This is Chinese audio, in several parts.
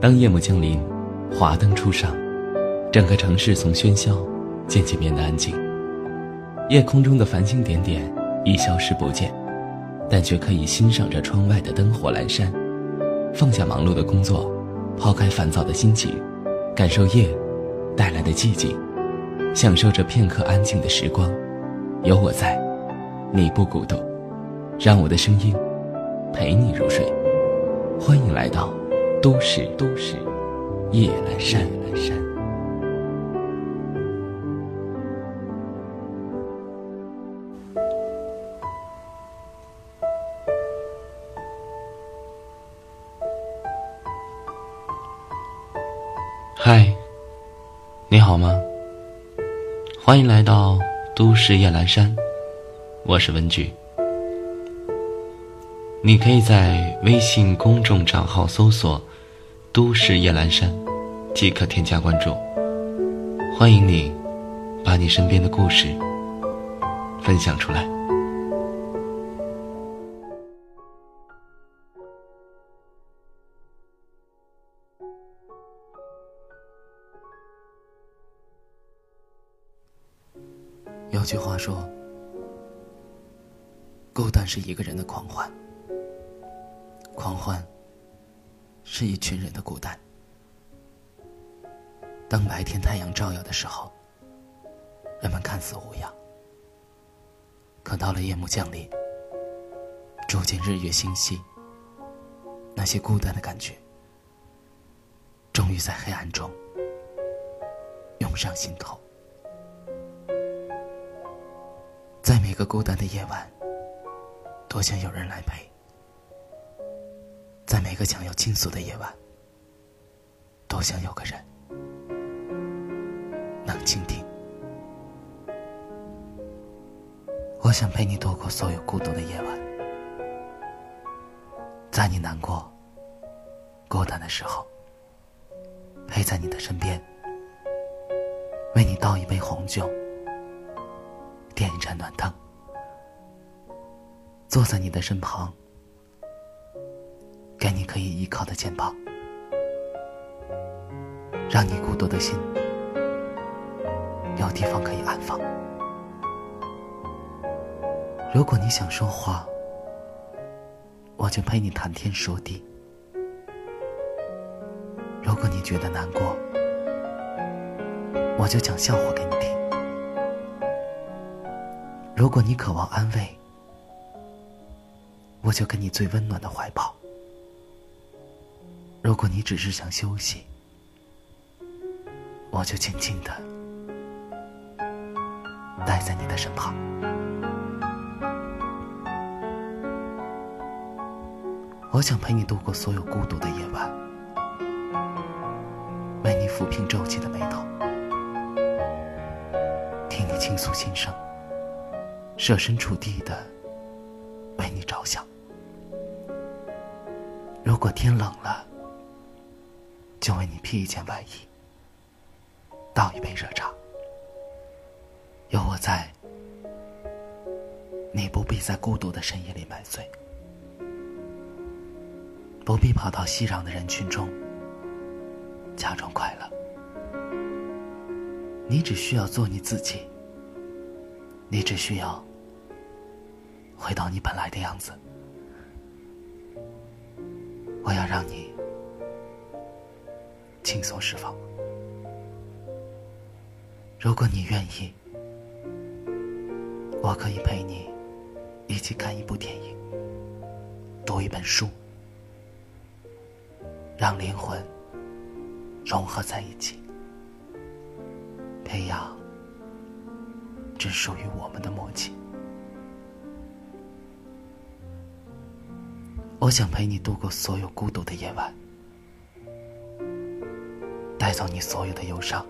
当夜幕降临，华灯初上，整个城市从喧嚣渐渐变得安静。夜空中的繁星点点已消失不见，但却可以欣赏着窗外的灯火阑珊。放下忙碌的工作，抛开烦躁的心情，感受夜带来的寂静，享受着片刻安静的时光。有我在，你不孤独。让我的声音陪你入睡。欢迎来到都市都市夜阑珊。嗨，你好吗？欢迎来到都市夜阑珊，我是文具。你可以在微信公众账号搜索“都市夜阑珊”，即可添加关注。欢迎你，把你身边的故事分享出来。有句话说：“孤单是一个人的狂欢。”狂欢是一群人的孤单。当白天太阳照耀的时候，人们看似无恙；可到了夜幕降临，逐渐日月星稀，那些孤单的感觉，终于在黑暗中涌上心头。在每个孤单的夜晚，多想有人来陪。在每个想要倾诉的夜晚，多想有个人能倾听。我想陪你度过所有孤独的夜晚，在你难过、孤单的时候，陪在你的身边，为你倒一杯红酒，点一盏暖灯，坐在你的身旁。给你可以依靠的肩膀，让你孤独的心有地方可以安放。如果你想说话，我就陪你谈天说地；如果你觉得难过，我就讲笑话给你听；如果你渴望安慰，我就给你最温暖的怀抱。如果你只是想休息，我就静静的待在你的身旁。我想陪你度过所有孤独的夜晚，为你抚平皱起的眉头，听你倾诉心声，设身处地的为你着想。如果天冷了，就为你披一件外衣，倒一杯热茶。有我在，你不必在孤独的深夜里买醉，不必跑到熙攘的人群中假装快乐。你只需要做你自己，你只需要回到你本来的样子。我要让你。轻松释放。如果你愿意，我可以陪你一起看一部电影，读一本书，让灵魂融合在一起，培养只属于我们的默契。我想陪你度过所有孤独的夜晚。带走你所有的忧伤，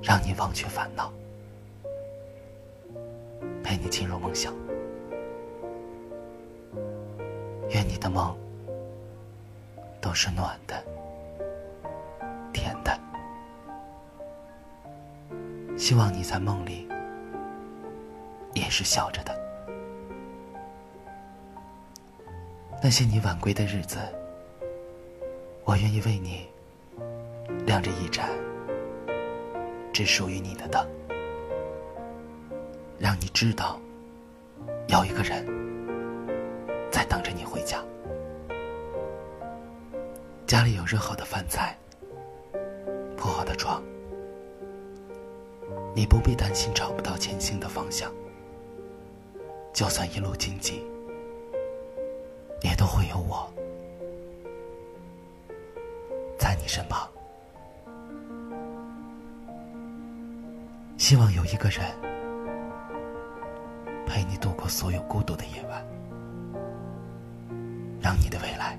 让你忘却烦恼，陪你进入梦乡。愿你的梦都是暖的、甜的。希望你在梦里也是笑着的。那些你晚归的日子。我愿意为你亮着一盏只属于你的灯，让你知道有一个人在等着你回家。家里有热好的饭菜，铺好的床，你不必担心找不到前行的方向。就算一路荆棘，也都会有我。在你身旁，希望有一个人陪你度过所有孤独的夜晚，让你的未来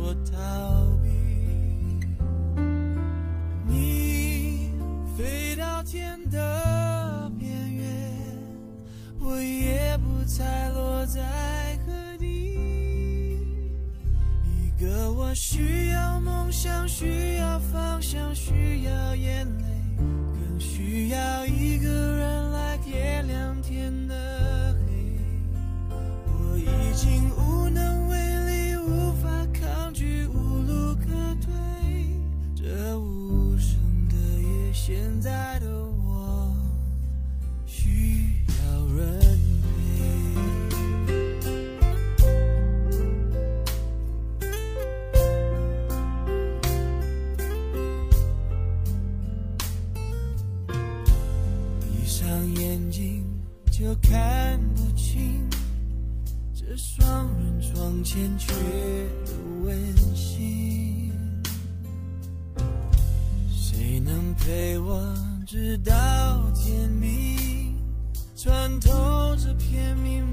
我逃避。你飞到天的边缘，我也不猜落在何地。一个我需要梦想，需要方向，需要眼泪，更需要一个人就看不清。这双人床欠缺的温馨，谁能陪我直到天明，穿透这片迷蒙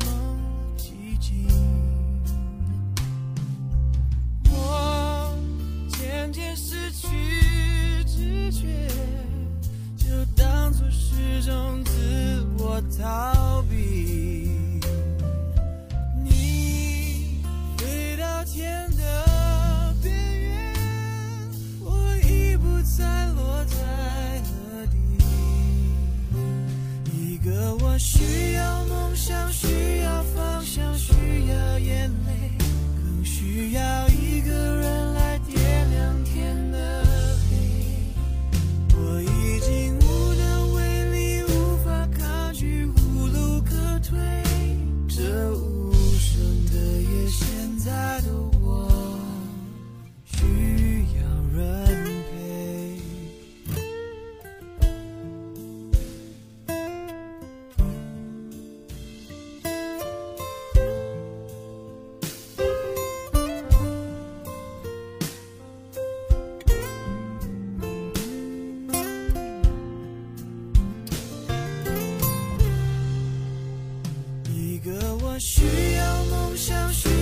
需要梦想需